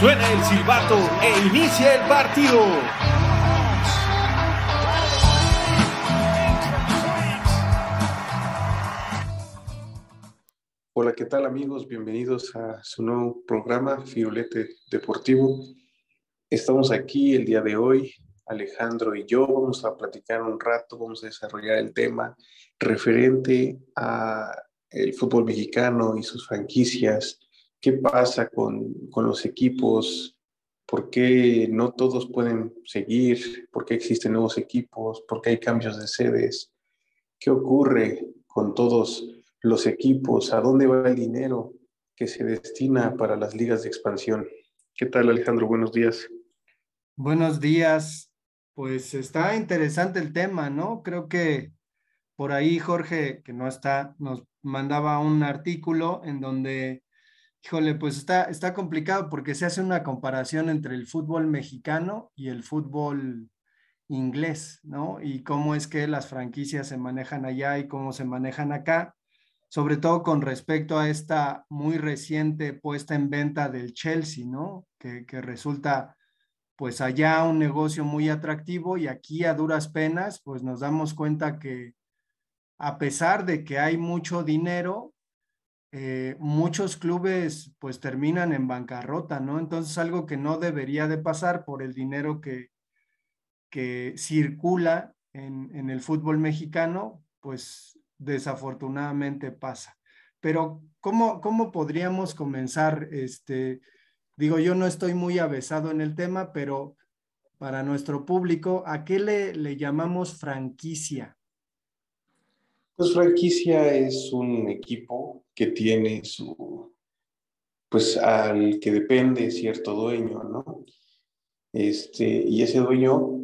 Suena el silbato e inicia el partido. Hola, ¿qué tal amigos? Bienvenidos a su nuevo programa Firulete Deportivo. Estamos aquí el día de hoy, Alejandro y yo vamos a platicar un rato, vamos a desarrollar el tema referente a el fútbol mexicano y sus franquicias, qué pasa con, con los equipos, por qué no todos pueden seguir, por qué existen nuevos equipos, por qué hay cambios de sedes, qué ocurre con todos los equipos, a dónde va el dinero que se destina para las ligas de expansión. ¿Qué tal Alejandro? Buenos días. Buenos días. Pues está interesante el tema, ¿no? Creo que por ahí Jorge, que no está, nos mandaba un artículo en donde, híjole, pues está, está complicado porque se hace una comparación entre el fútbol mexicano y el fútbol inglés, ¿no? Y cómo es que las franquicias se manejan allá y cómo se manejan acá sobre todo con respecto a esta muy reciente puesta en venta del Chelsea, ¿no? Que, que, resulta pues allá un negocio muy atractivo y aquí a duras penas pues nos damos cuenta que a pesar de que hay mucho dinero, eh, muchos clubes pues terminan en bancarrota, ¿no? Entonces algo que no debería de pasar por el dinero que, que circula en, en el fútbol mexicano, pues desafortunadamente pasa. Pero ¿cómo, cómo podríamos comenzar? Este, digo, yo no estoy muy avesado en el tema, pero para nuestro público, ¿a qué le, le llamamos franquicia? Pues franquicia es un equipo que tiene su, pues al que depende cierto dueño, ¿no? Este, y ese dueño,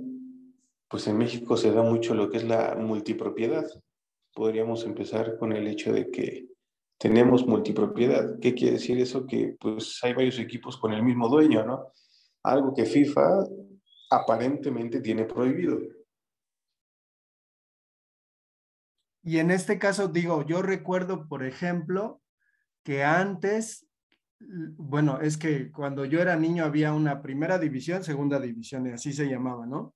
pues en México se da mucho lo que es la multipropiedad podríamos empezar con el hecho de que tenemos multipropiedad. ¿Qué quiere decir eso? Que pues hay varios equipos con el mismo dueño, ¿no? Algo que FIFA aparentemente tiene prohibido. Y en este caso digo, yo recuerdo, por ejemplo, que antes, bueno, es que cuando yo era niño había una primera división, segunda división, y así se llamaba, ¿no?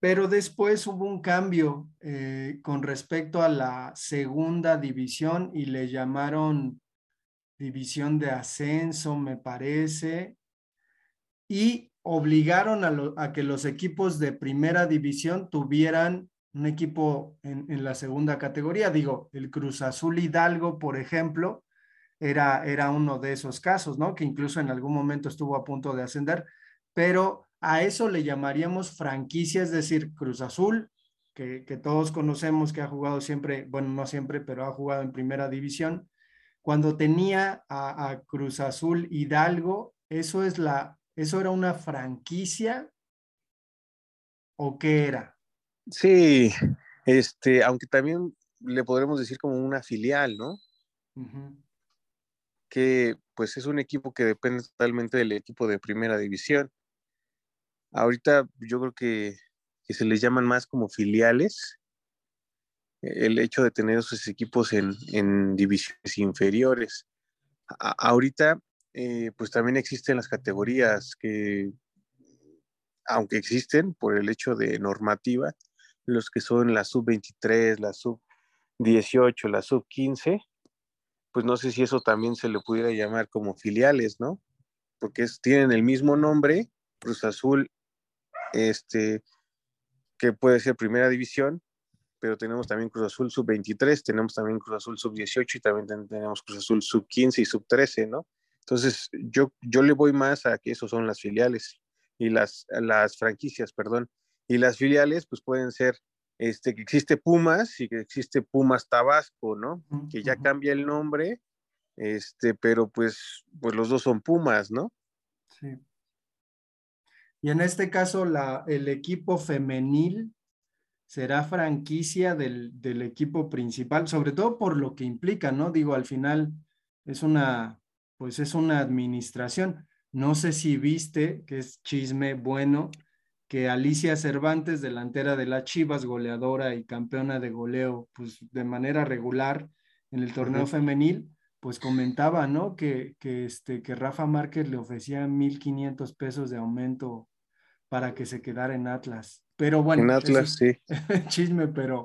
Pero después hubo un cambio eh, con respecto a la segunda división y le llamaron división de ascenso, me parece, y obligaron a, lo, a que los equipos de primera división tuvieran un equipo en, en, la segunda categoría. Digo, el Cruz Azul Hidalgo, por ejemplo, era, era uno de esos casos, ¿no? Que incluso en algún momento estuvo a punto de ascender, pero a eso le llamaríamos franquicia, es decir, Cruz Azul, que, que, todos conocemos que ha jugado siempre, bueno, no siempre, pero ha jugado en primera división. Cuando tenía a, Cruz Azul Hidalgo, eso es la, eso era una franquicia o qué era? Sí, este, aunque también le podremos decir como una filial, ¿no? Uh -huh. Que pues es un equipo que depende totalmente del equipo de primera división. Ahorita yo creo que, que, se les llaman más como filiales. El hecho de tener esos equipos en, en divisiones inferiores. A, ahorita, eh, pues también existen las categorías que, aunque existen por el hecho de normativa, los que son la sub-23, la sub-18, la sub-15, pues no sé si eso también se le pudiera llamar como filiales, ¿no? Porque tienen el mismo nombre, Cruz Azul este, que puede ser primera división, pero tenemos también Cruz Azul sub-23, tenemos también Cruz Azul sub-18 y también tenemos Cruz Azul sub-15 y sub-13, ¿no? Entonces, yo, yo le voy más a que esos son las filiales y las, las franquicias, perdón. Y las filiales, pues pueden ser este, que existe Pumas y que existe Pumas Tabasco, ¿no? Uh -huh. Que ya cambia el nombre, Este, pero pues, pues los dos son Pumas, ¿no? Sí. Y en este caso, la, el equipo femenil será franquicia del, del, equipo principal, sobre todo por lo que implica, ¿no? Digo, al final es una, pues es una administración. No sé si viste, que es chisme bueno, que Alicia Cervantes, delantera de la Chivas, goleadora y campeona de goleo, pues de manera regular en el torneo femenil, pues comentaba, ¿no? Que, que, este, que Rafa Márquez le ofrecía 1.500 pesos de aumento para que se quedara en Atlas. Pero bueno, en Atlas, sí. chisme, pero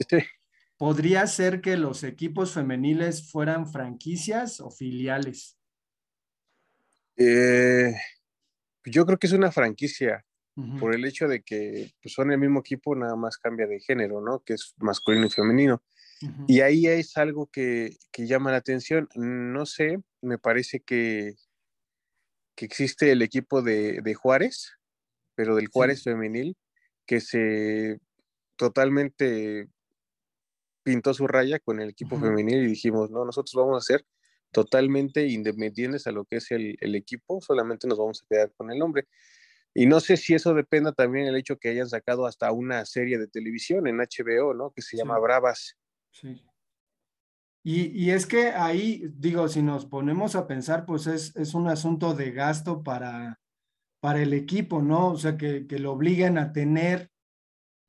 ¿podría ser que los equipos femeniles fueran franquicias o filiales? Eh, yo creo que es una franquicia por el hecho de que pues, son el mismo equipo, nada más cambia de género, ¿no? Que es masculino y femenino. Y ahí es algo que, que, llama la atención. No sé, me parece que, que existe el equipo de, de Juárez, pero del Juárez femenil, que se totalmente pintó su raya con el equipo femenil y dijimos, no, nosotros vamos a ser totalmente independientes a lo que es el, el, equipo, solamente nos vamos a quedar con el nombre. Y no sé si eso dependa también del hecho que hayan sacado hasta una serie de televisión en HBO, ¿no? Que se llama Bravas. Sí. Y, y, es que ahí, digo, si nos ponemos a pensar, pues es, es un asunto de gasto para, para el equipo, ¿no? O sea, que, que lo obliguen a tener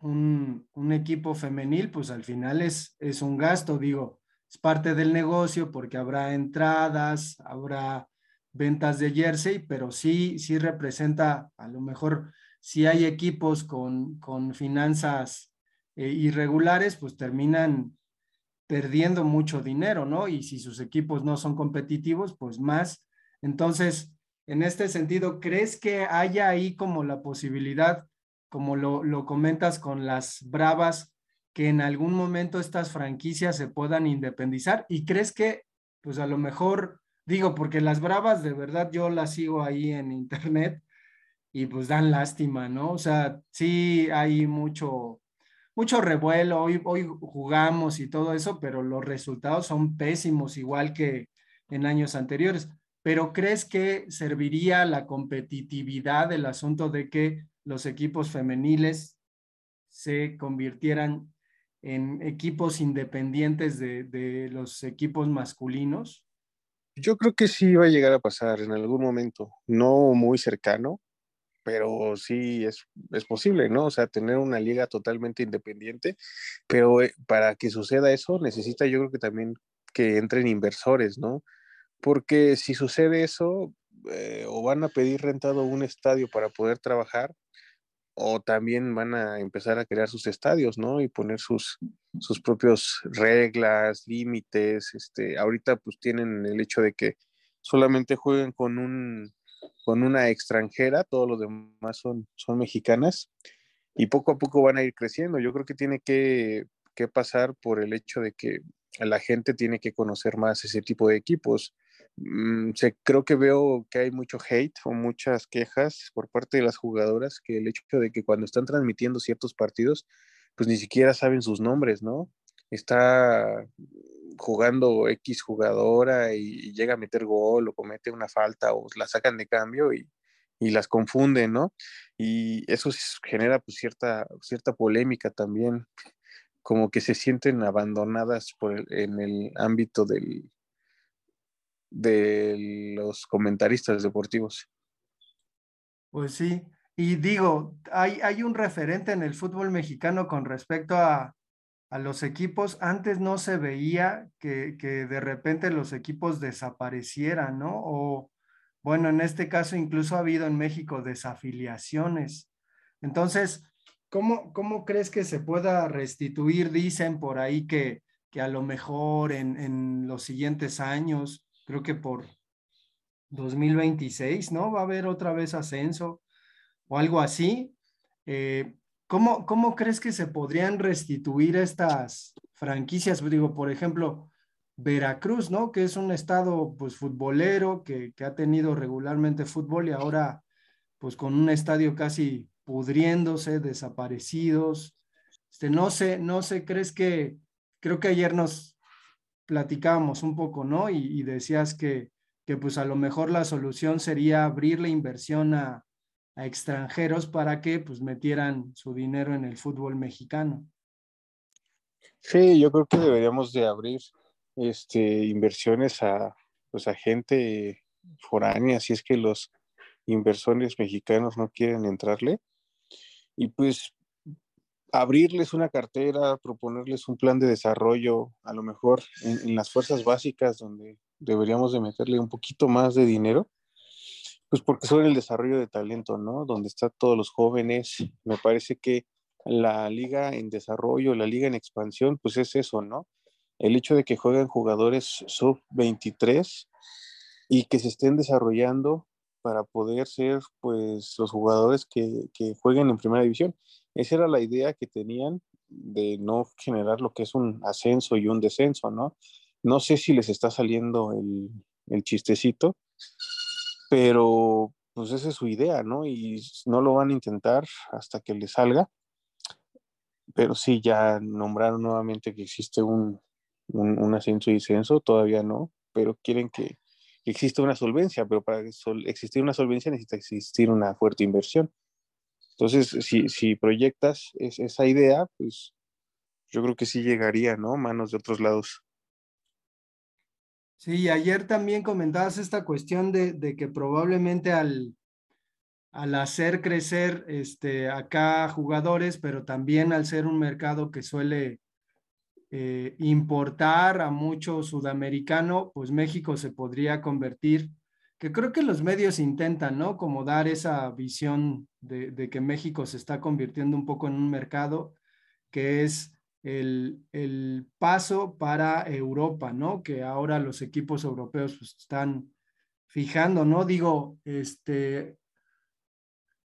un, un, equipo femenil, pues al final es, es un gasto, digo, es parte del negocio porque habrá entradas, habrá ventas de jersey, pero sí, sí representa, a lo mejor, si hay equipos con, con finanzas eh, irregulares, pues terminan perdiendo mucho dinero, ¿no? Y si sus equipos no son competitivos, pues más. Entonces, en este sentido, ¿crees que haya ahí como la posibilidad, como lo, lo comentas con las Bravas, que en algún momento estas franquicias se puedan independizar? ¿Y crees que, pues a lo mejor, digo, porque las Bravas de verdad yo las sigo ahí en internet y pues dan lástima, ¿no? O sea, sí hay mucho, mucho revuelo, hoy, hoy jugamos y todo eso, pero los resultados son pésimos, igual que en años anteriores pero ¿crees que serviría la competitividad del asunto de que los equipos femeniles se convirtieran en equipos independientes de, los equipos masculinos? Yo creo que sí va a llegar a pasar en algún momento, no muy cercano, pero sí es, es posible, ¿no? O sea, tener una liga totalmente independiente, pero eh, para que suceda eso necesita yo creo que también que entren inversores, ¿no? porque si sucede eso, eh, o van a pedir rentado un estadio para poder trabajar, o también van a empezar a crear sus estadios, ¿no? Y poner sus, sus propios reglas, límites. Este, ahorita pues tienen el hecho de que solamente jueguen con un con una extranjera, todos los demás son, son mexicanas, y poco a poco van a ir creciendo. Yo creo que tiene que, que pasar por el hecho de que la gente tiene que conocer más ese tipo de equipos. Mm, creo que veo que hay mucho hate o muchas quejas por parte de las jugadoras que el hecho de que cuando están transmitiendo ciertos partidos, pues ni siquiera saben sus nombres, ¿no? Está jugando X jugadora y, llega a meter gol o comete una falta o la sacan de cambio y, las confunden, ¿no? Y eso genera pues cierta, cierta polémica también, como que se sienten abandonadas en el ámbito del, de los comentaristas deportivos. Pues sí, y digo, hay, hay un referente en el fútbol mexicano con respecto a, a los equipos. Antes no se veía que, que, de repente los equipos desaparecieran, ¿no? O bueno, en este caso incluso ha habido en México desafiliaciones. Entonces, ¿cómo, cómo crees que se pueda restituir? Dicen por ahí que, que a lo mejor en, en los siguientes años creo que por 2026, ¿no? Va a haber otra vez ascenso o algo así. Eh, ¿cómo, ¿Cómo crees que se podrían restituir estas franquicias? Digo, por ejemplo, Veracruz, ¿no? Que es un estado, pues, futbolero, que, que ha tenido regularmente fútbol y ahora, pues, con un estadio casi pudriéndose, desaparecidos. Este, no sé, no sé, ¿crees que, creo que ayer nos, platicábamos un poco, ¿no? Y, decías que, que, pues a lo mejor la solución sería abrir la inversión a, a extranjeros para que pues metieran su dinero en el fútbol mexicano. Sí, yo creo que deberíamos de abrir este, inversiones a, pues, a gente foránea, si es que los inversores mexicanos no quieren entrarle. Y pues abrirles una cartera, proponerles un plan de desarrollo, a lo mejor en, las fuerzas básicas donde deberíamos de meterle un poquito más de dinero, pues porque son el desarrollo de talento, ¿no? Donde están todos los jóvenes. Me parece que la liga en desarrollo, la liga en expansión, pues es eso, ¿no? El hecho de que jueguen jugadores sub-23 y que se estén desarrollando para poder ser, pues, los jugadores que, que jueguen en primera división. Esa era la idea que tenían de no generar lo que es un ascenso y un descenso, ¿no? No sé si les está saliendo el, el chistecito, pero pues esa es su idea, ¿no? Y no lo van a intentar hasta que les salga pero sí, ya nombraron nuevamente que existe un, ascenso y descenso, todavía no, pero quieren que, exista una solvencia, pero para existir una solvencia necesita existir una fuerte inversión. Entonces, si, si proyectas esa idea, pues yo creo que sí llegaría, ¿no? Manos de otros lados. Sí, ayer también comentabas esta cuestión de, de que probablemente al, al hacer crecer este, acá jugadores, pero también al ser un mercado que suele eh, importar a mucho sudamericano, pues México se podría convertir, que creo que los medios intentan, ¿no? Como dar esa visión de, que México se está convirtiendo un poco en un mercado que es el, el, paso para Europa, ¿no? Que ahora los equipos europeos pues, están fijando, ¿no? Digo, este,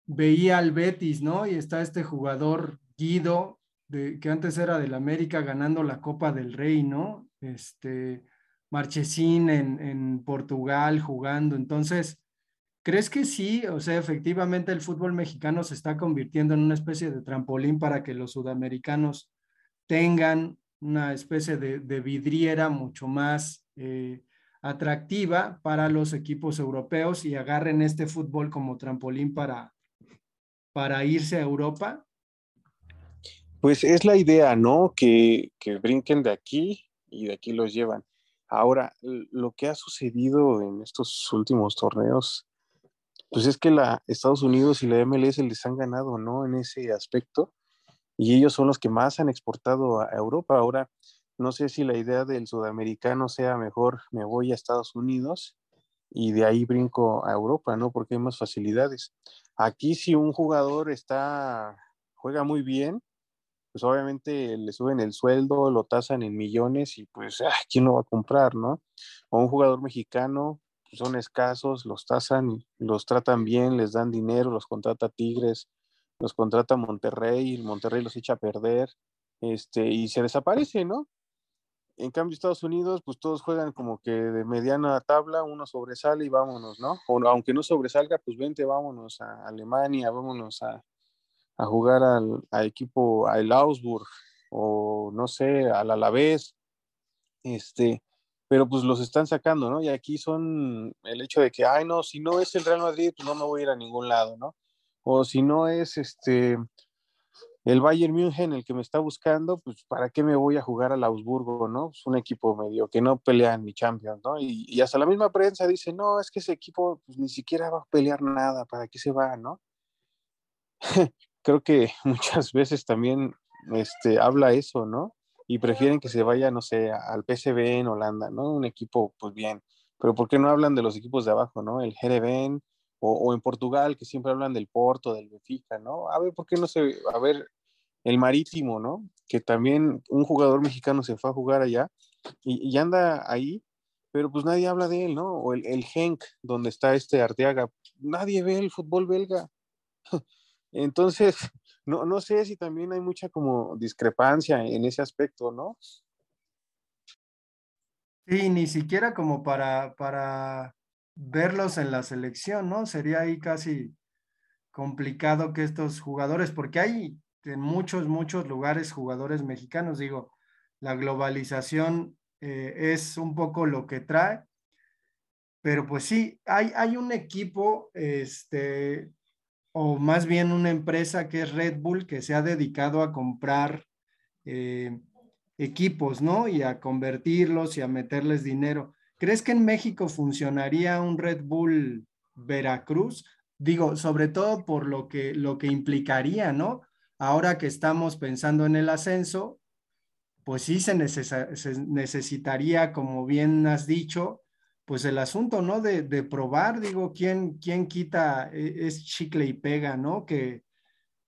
veía al Betis, ¿no? Y está este jugador Guido, de, que antes era del América, ganando la Copa del Rey, ¿no? Este, Marchesín en, en Portugal jugando. Entonces, ¿crees que sí? O sea, efectivamente el fútbol mexicano se está convirtiendo en una especie de trampolín para que los sudamericanos tengan una especie de, vidriera mucho más eh, atractiva para los equipos europeos y agarren este fútbol como trampolín para, para irse a Europa? Pues es la idea, ¿no? Que, que brinquen de aquí y de aquí los llevan. Ahora, lo que ha sucedido en estos últimos torneos, pues es que la Estados Unidos y la MLS les han ganado, ¿no? En ese aspecto. Y ellos son los que más han exportado a Europa. Ahora, no sé si la idea del sudamericano sea mejor, me voy a Estados Unidos y de ahí brinco a Europa, ¿no? Porque hay más facilidades. Aquí si un jugador está, juega muy bien, pues obviamente le suben el sueldo, lo tasan en millones y pues, ah, ¿quién lo va a comprar, no? O un jugador mexicano, son escasos, los tasan, los tratan bien, les dan dinero, los contrata Tigres, los contrata Monterrey, Monterrey los echa a perder, este, y se desaparece, ¿no? En cambio, Estados Unidos, pues todos juegan como que de mediana tabla, uno sobresale y vámonos, ¿no? O aunque no sobresalga, pues vente, vámonos a Alemania, vámonos a, jugar al equipo, al Augsburg, o no sé, al Alavés, este, pero pues los están sacando, ¿no? Y aquí son el hecho de que, ay, no, si no es el Real Madrid, pues no me voy a ir a ningún lado, ¿no? O si no es este el Bayern München, el que me está buscando, pues ¿para qué me voy a jugar al Augsburgo, no? Es un equipo medio que no pelea ni Champions, ¿no? Y, hasta la misma prensa dice, no, es que ese equipo pues, ni siquiera va a pelear nada, ¿para qué se va, no? Creo que muchas veces también este, habla eso, ¿no? Y prefieren que se vaya, no sé, al PSV en Holanda, ¿no? Un equipo, pues bien. Pero ¿por qué no hablan de los equipos de abajo, ¿no? El Jereven, o, en Portugal, que siempre hablan del Porto, del Benfica, ¿no? A ver, ¿por qué no se, a ver, el Marítimo, ¿no? Que también un jugador mexicano se fue a jugar allá y, anda ahí, pero pues nadie habla de él, ¿no? O el, el Genk, donde está este Arteaga, nadie ve el fútbol belga. Entonces, no, no sé si también hay mucha como discrepancia en ese aspecto, ¿no? Sí, ni siquiera como para, para verlos en la selección, ¿no? Sería ahí casi complicado que estos jugadores, porque hay en muchos, muchos lugares jugadores mexicanos, digo, la globalización eh, es un poco lo que trae. Pero pues sí, hay, hay un equipo, este, o más bien una empresa que es Red Bull, que se ha dedicado a comprar eh, equipos, ¿no? Y a convertirlos y a meterles dinero. ¿Crees que en México funcionaría un Red Bull Veracruz? Digo, sobre todo por lo que, lo que implicaría, ¿no? Ahora que estamos pensando en el ascenso, pues sí se, necesitaría, como bien has dicho, pues el asunto, ¿no? De, probar, digo, ¿quién, ¿quién quita e, es chicle y pega, ¿no? Que,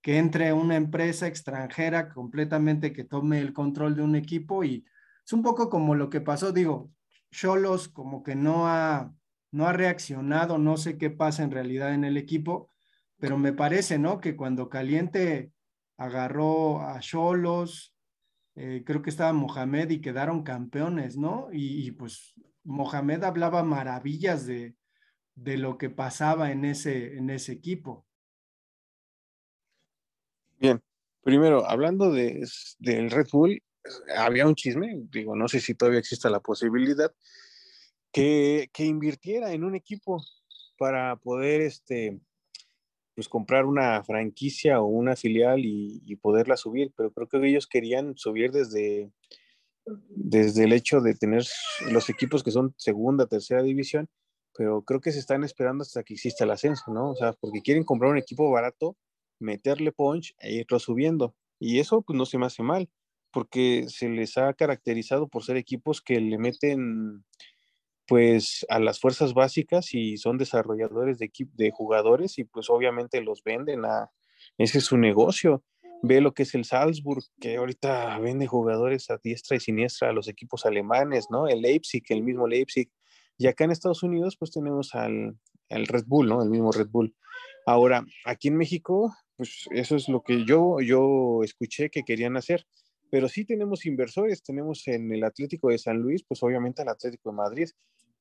que entre una empresa extranjera completamente que tome el control de un equipo y es un poco como lo que pasó, digo, Cholos como que no ha, no ha reaccionado, no sé qué pasa en realidad en el equipo, pero me parece, ¿no? Que cuando Caliente agarró a Cholos, eh, creo que estaba Mohamed y quedaron campeones, ¿no? y pues Mohamed hablaba maravillas de, lo que pasaba en ese, en ese equipo. Bien, primero, hablando de, del Red Bull, había un chisme, digo, no sé si todavía existe la posibilidad, que, invirtiera en un equipo para poder este, pues comprar una franquicia o una filial y, poderla subir, pero creo que ellos querían subir desde, desde el hecho de tener los equipos que son segunda, tercera división, pero creo que se están esperando hasta que exista el ascenso, ¿no? O sea, porque quieren comprar un equipo barato, meterle punch e irlo subiendo. Y eso pues no se me hace mal, porque se les ha caracterizado por ser equipos que le meten pues a las fuerzas básicas y son desarrolladores de, de jugadores y pues obviamente los venden a, ese es su negocio ve lo que es el Salzburg, que ahorita vende jugadores a diestra y siniestra a los equipos alemanes, ¿no? El Leipzig, el mismo Leipzig. Y acá en Estados Unidos, pues tenemos al, Red Bull, ¿no? El mismo Red Bull. Ahora, aquí en México, pues eso es lo que yo, yo escuché que querían hacer. Pero sí tenemos inversores, tenemos en el Atlético de San Luis, pues obviamente el Atlético de Madrid,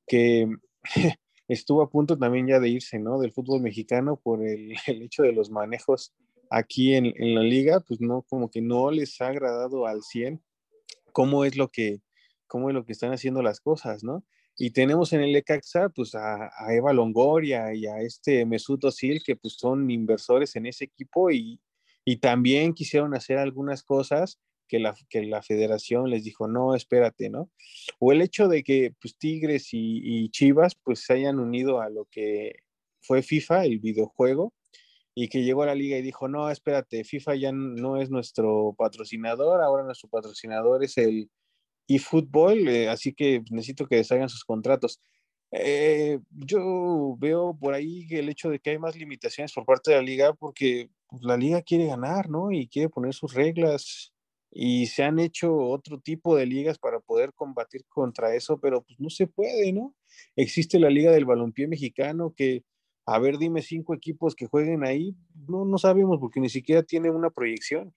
que estuvo a punto también ya de irse, ¿no? Del fútbol mexicano por el, el hecho de los manejos aquí en, la liga, pues no, como que no les ha agradado al 100 cómo es lo que, cómo es lo que están haciendo las cosas, ¿no? Y tenemos en el ECAXA, pues a, Eva Longoria y a este Mesut Özil, que pues son inversores en ese equipo y, y también quisieron hacer algunas cosas que la, que la federación les dijo, no, espérate, ¿no? O el hecho de que pues Tigres y, y Chivas pues se hayan unido a lo que fue FIFA, el videojuego, y que llegó a la liga y dijo, no, espérate, FIFA ya no es nuestro patrocinador, ahora nuestro patrocinador es el eFootball, eh, así que necesito que deshagan sus contratos. Eh, yo veo por ahí el hecho de que hay más limitaciones por parte de la liga porque pues, la liga quiere ganar, ¿no? Y quiere poner sus reglas y se han hecho otro tipo de ligas para poder combatir contra eso, pero pues no se puede, ¿no? Existe la Liga del Balompié Mexicano que a ver, dime cinco equipos que jueguen ahí, no, no sabemos porque ni siquiera tiene una proyección.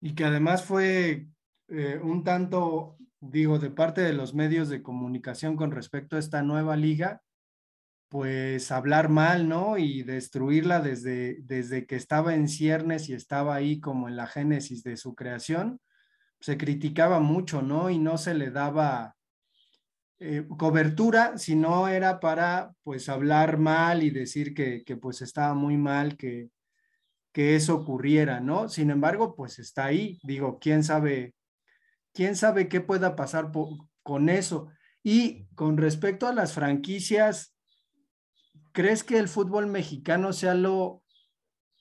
Y que además fue eh, un tanto, digo, de parte de los medios de comunicación con respecto a esta nueva liga, pues hablar mal, ¿no? Y destruirla desde, desde que estaba en ciernes y estaba ahí como en la génesis de su creación, se criticaba mucho, ¿no? Y no se le daba eh, cobertura, si no era para pues hablar mal y decir que, pues estaba muy mal que, que eso ocurriera, ¿no? Sin embargo, pues está ahí, digo, quién sabe, quién sabe qué pueda pasar con eso. Y con respecto a las franquicias, ¿crees que el fútbol mexicano sea lo,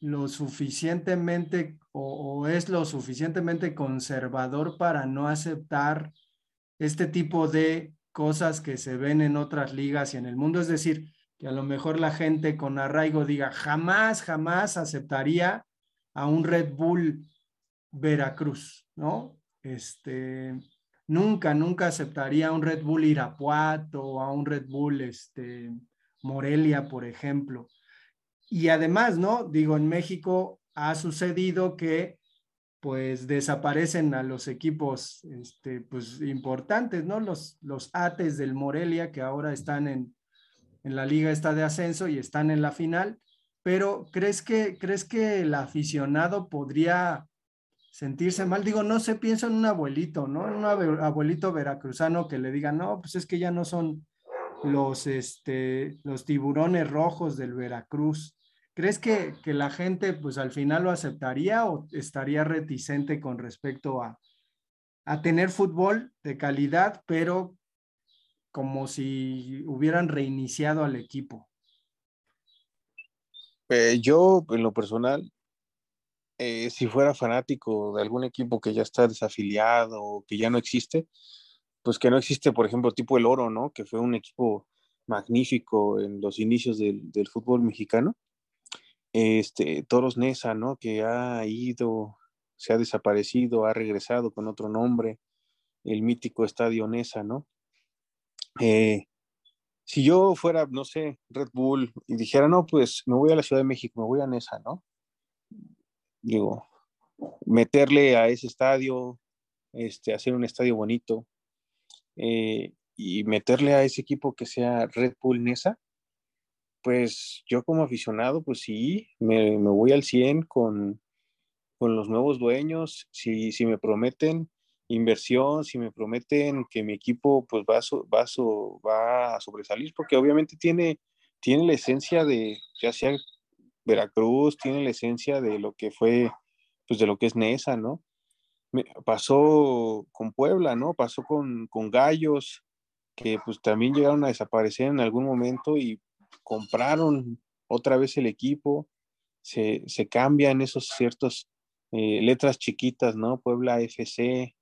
lo suficientemente o es lo suficientemente conservador para no aceptar este tipo de cosas que se ven en otras ligas y en el mundo. Es decir, que a lo mejor la gente con arraigo diga, jamás, jamás aceptaría a un Red Bull Veracruz, ¿no? Este, nunca, nunca aceptaría a un Red Bull Irapuato a un Red Bull este, Morelia, por ejemplo. Y además, ¿no? Digo, en México ha sucedido que pues desaparecen a los equipos este, pues, importantes, ¿no? Los, los Ates del Morelia que ahora están en, en la liga esta de ascenso y están en la final, pero ¿crees que, ¿crees que el aficionado podría sentirse mal. Digo, no sé, pienso en un abuelito, ¿no? En un abuelito veracruzano que le diga, no, pues es que ya no son los, este, los tiburones rojos del Veracruz. ¿Crees que, que la gente, pues al final lo aceptaría o estaría reticente con respecto a, a tener fútbol de calidad, pero como si hubieran reiniciado al equipo? Eh, yo, en lo personal, eh, si fuera fanático de algún equipo que ya está desafiliado o que ya no existe, pues que no existe, por ejemplo, tipo el Oro, ¿no? Que fue un equipo magnífico en los inicios del, del fútbol mexicano. Este, Toros Nesa, ¿no? Que ha ido, se ha desaparecido, ha regresado con otro nombre, el mítico Estadio Nesa, ¿no? Eh, si yo fuera, no sé, Red Bull y dijera, no, pues me voy a la Ciudad de México, me voy a Nesa, ¿no? Digo, meterle a ese estadio, este, hacer un estadio bonito eh, y meterle a ese equipo que sea Red Bull Nesa, pues yo como aficionado, pues sí, me, voy al 100 con, con los nuevos dueños, si, si me prometen inversión, si me prometen que mi equipo pues va va va a sobresalir, porque obviamente tiene, tiene la esencia de, ya sea Veracruz, tiene la esencia de lo que fue, pues de lo que es Nesa, ¿no? pasó con Puebla, ¿no? Pasó con, con Gallos, que pues también llegaron a desaparecer en algún momento y compraron otra vez el equipo, se, se cambian esos ciertos eh, letras chiquitas, ¿no? Puebla FC,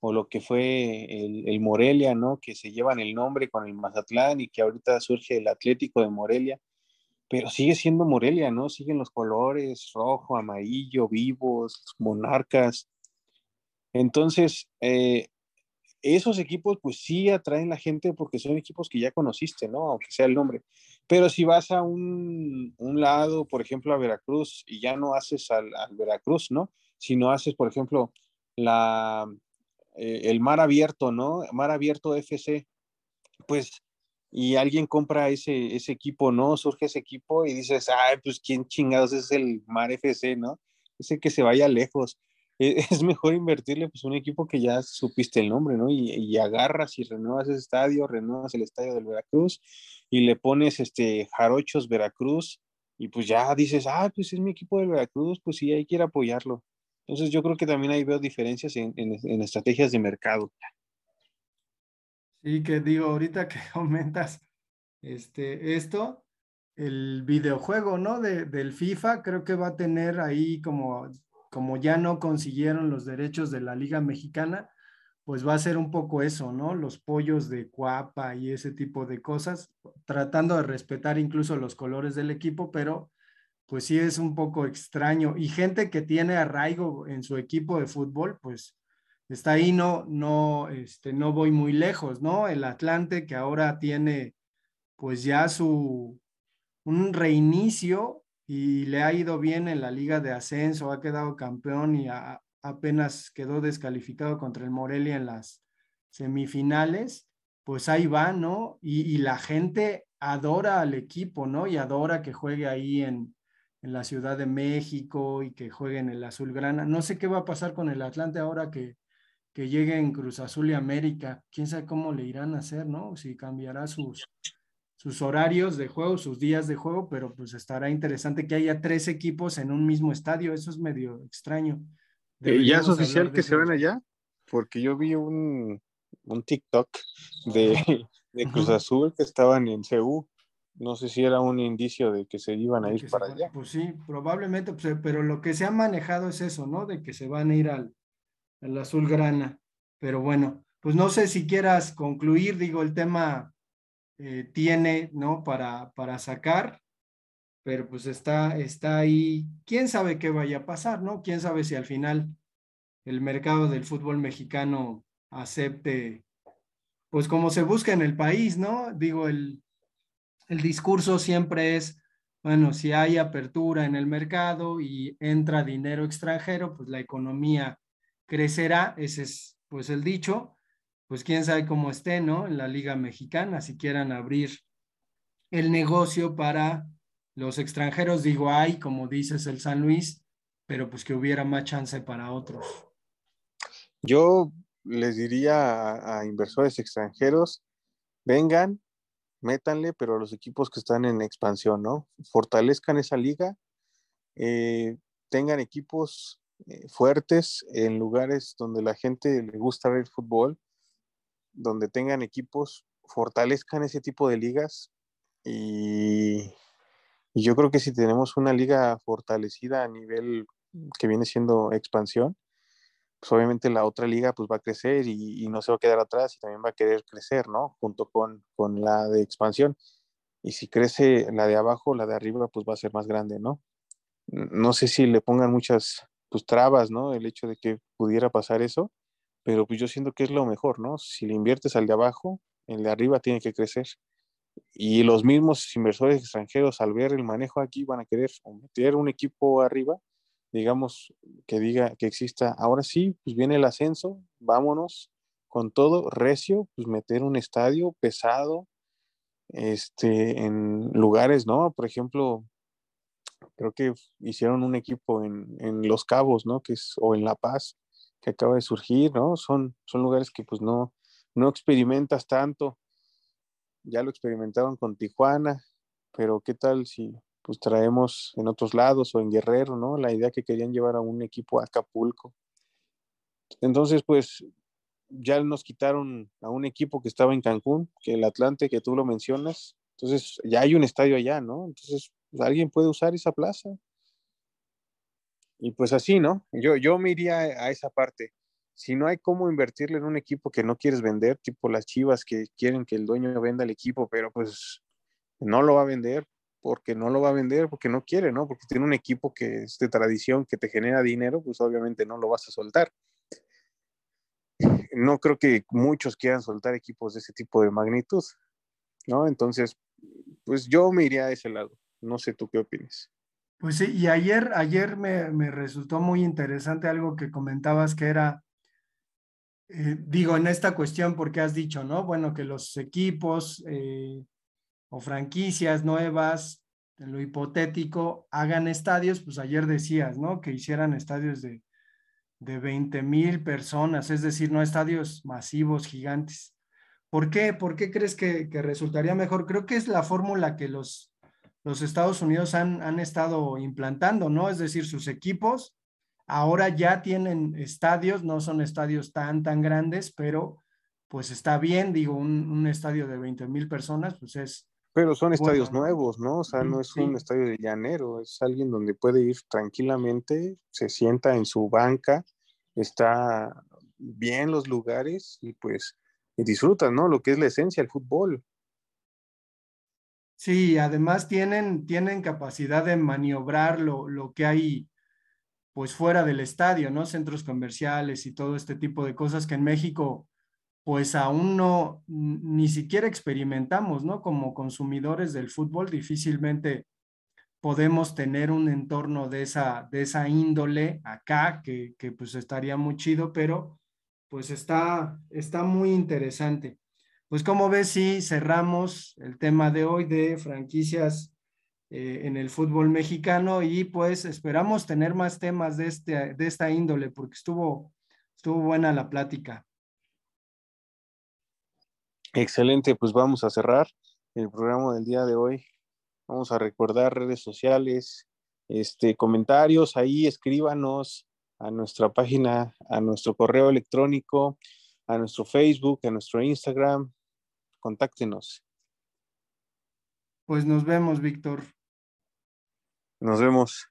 o lo que fue el, Morelia, ¿no? Que se llevan el nombre con el Mazatlán y que ahorita surge el Atlético de Morelia, pero sigue siendo Morelia, ¿no? Siguen los colores rojo, amarillo, vivos, monarcas. Entonces, eh, esos equipos pues sí atraen la gente porque son equipos que ya conociste, ¿no? Aunque sea el nombre. Pero si vas a un, lado, por ejemplo, a Veracruz y ya no haces al, al Veracruz, ¿no? Si no haces, por ejemplo, la, eh, el mar abierto, ¿no? Mar abierto FC, pues, y alguien compra ese, ese equipo, ¿no? Surge ese equipo y dices, ay, pues, ¿quién chingados es el mar FC, ¿no? Ese que se vaya lejos. E, es mejor invertirle, pues, un equipo que ya supiste el nombre, ¿no? Y, y agarras y renuevas ese estadio, renuevas el estadio del Veracruz y le pones, este, Jarochos Veracruz y pues ya dices, ah, pues es mi equipo del Veracruz, pues sí, hay a apoyarlo. Entonces yo creo que también ahí veo diferencias en, estrategias de mercado. Sí, que digo, ahorita que aumentas este, esto, el videojuego, ¿no? De, del FIFA, creo que va a tener ahí como, como ya no consiguieron los derechos de la Liga Mexicana, pues va a ser un poco eso, ¿no? Los pollos de cuapa y ese tipo de cosas, tratando de respetar incluso los colores del equipo, pero pues sí es un poco extraño. Y gente que tiene arraigo en su equipo de fútbol, pues está ahí, no, no, este, no voy muy lejos, ¿no? El Atlante que ahora tiene pues ya su, un reinicio y le ha ido bien en la liga de ascenso, ha quedado campeón y apenas quedó descalificado contra el Morelia en las semifinales, pues ahí va, ¿no? Y, y la gente adora al equipo, ¿no? Y adora que juegue ahí en, en la Ciudad de México y que jueguen el Azulgrana. No sé qué va a pasar con el Atlante ahora que, que llegue en Cruz Azul y América. Quién sabe cómo le irán a hacer, ¿no? Si cambiará sus, sus horarios de juego, sus días de juego, pero pues estará interesante que haya tres equipos en un mismo estadio. Eso es medio extraño. Eh, ¿Ya es oficial que se van allá? Porque yo vi un, un TikTok de, de Cruz Azul que estaban en Ceú no sé si era un indicio de que se iban a ir para allá. Pues sí, probablemente, pues, pero lo que se ha manejado es eso, ¿no? De que se van a ir al, al azul grana. Pero bueno, pues no sé si quieras concluir, digo, el tema eh, tiene, ¿no? Para, para sacar, pero pues está, está ahí. ¿Quién sabe qué vaya a pasar, ¿no? ¿Quién sabe si al final el mercado del fútbol mexicano acepte, pues como se busca en el país, ¿no? Digo, el, el discurso siempre es, bueno, si hay apertura en el mercado y entra dinero extranjero, pues la economía crecerá, ese es pues el dicho, pues quién sabe cómo esté, ¿no? En la Liga Mexicana, si quieran abrir el negocio para los extranjeros, digo, hay, como dices, el San Luis, pero pues que hubiera más chance para otros. Yo les diría a, inversores extranjeros, vengan, métanle, pero a los equipos que están en expansión, ¿no? Fortalezcan esa liga, eh, tengan equipos eh, fuertes en lugares donde la gente le gusta ver fútbol, donde tengan equipos, fortalezcan ese tipo de ligas y, yo creo que si tenemos una liga fortalecida a nivel que viene siendo expansión, pues obviamente la otra liga pues va a crecer y, no se va a quedar atrás y también va a querer crecer, ¿no? Junto con, con la de expansión. Y si crece la de abajo, la de arriba pues va a ser más grande, ¿no? No sé si le pongan muchas pues trabas, ¿no? El hecho de que pudiera pasar eso, pero pues yo siento que es lo mejor, ¿no? Si le inviertes al de abajo, el de arriba tiene que crecer. Y los mismos inversores extranjeros al ver el manejo aquí van a querer meter un equipo arriba, digamos, que diga que exista, ahora sí, pues viene el ascenso, vámonos con todo recio, pues meter un estadio pesado, este, en lugares, ¿no? Por ejemplo, creo que hicieron un equipo en, en, Los Cabos, ¿no? Que es, o en La Paz, que acaba de surgir, ¿no? Son, son lugares que pues no, no experimentas tanto. Ya lo experimentaron con Tijuana, pero ¿qué tal si pues traemos en otros lados o en Guerrero, ¿no? La idea que querían llevar a un equipo a Acapulco. Entonces, pues ya nos quitaron a un equipo que estaba en Cancún, que el Atlante, que tú lo mencionas. Entonces, ya hay un estadio allá, ¿no? Entonces, pues, alguien puede usar esa plaza. Y pues así, ¿no? Yo, yo me iría a esa parte. Si no hay cómo invertirle en un equipo que no quieres vender, tipo las chivas que quieren que el dueño venda el equipo, pero pues no lo va a vender porque no lo va a vender, porque no quiere, ¿no? Porque tiene un equipo que es de tradición, que te genera dinero, pues obviamente no lo vas a soltar. No creo que muchos quieran soltar equipos de ese tipo de magnitud, ¿no? Entonces, pues yo me iría a ese lado. No sé tú qué opinas. Pues sí, y ayer, ayer me, resultó muy interesante algo que comentabas que era, eh, digo, en esta cuestión, porque has dicho, ¿no? Bueno, que los equipos eh, o franquicias nuevas, en lo hipotético, hagan estadios, pues ayer decías, ¿no? Que hicieran estadios de, de 20 mil personas, es decir, no estadios masivos, gigantes. ¿Por qué? ¿Por qué crees que, que resultaría mejor? Creo que es la fórmula que los los Estados Unidos han, han estado implantando, ¿no? Es decir, sus equipos ahora ya tienen estadios, no son estadios tan, tan grandes, pero pues está bien, digo, un, estadio de 20 mil personas, pues es... Pero son estadios nuevos, ¿no? O sea, no es un estadio de llanero, es alguien donde puede ir tranquilamente, se sienta en su banca, está bien los lugares y pues disfruta, ¿no? Lo que es la esencia del fútbol. Sí, además tienen, tienen capacidad de maniobrar lo, lo, que hay pues fuera del estadio, ¿no? Centros comerciales y todo este tipo de cosas que en México pues aún no, ni siquiera experimentamos, ¿no? Como consumidores del fútbol difícilmente podemos tener un entorno de esa, de esa índole acá, que, que pues estaría muy chido, pero pues está, está muy interesante. Pues como ves, sí, cerramos el tema de hoy de franquicias eh, en el fútbol mexicano y pues esperamos tener más temas de, este, de esta índole porque estuvo, estuvo buena la plática. Excelente, pues vamos a cerrar el programa del día de hoy. Vamos a recordar redes sociales, este, comentarios, ahí escríbanos a nuestra página, a nuestro correo electrónico, a nuestro Facebook, a nuestro Instagram, contáctenos. Pues nos vemos, Víctor. Nos vemos.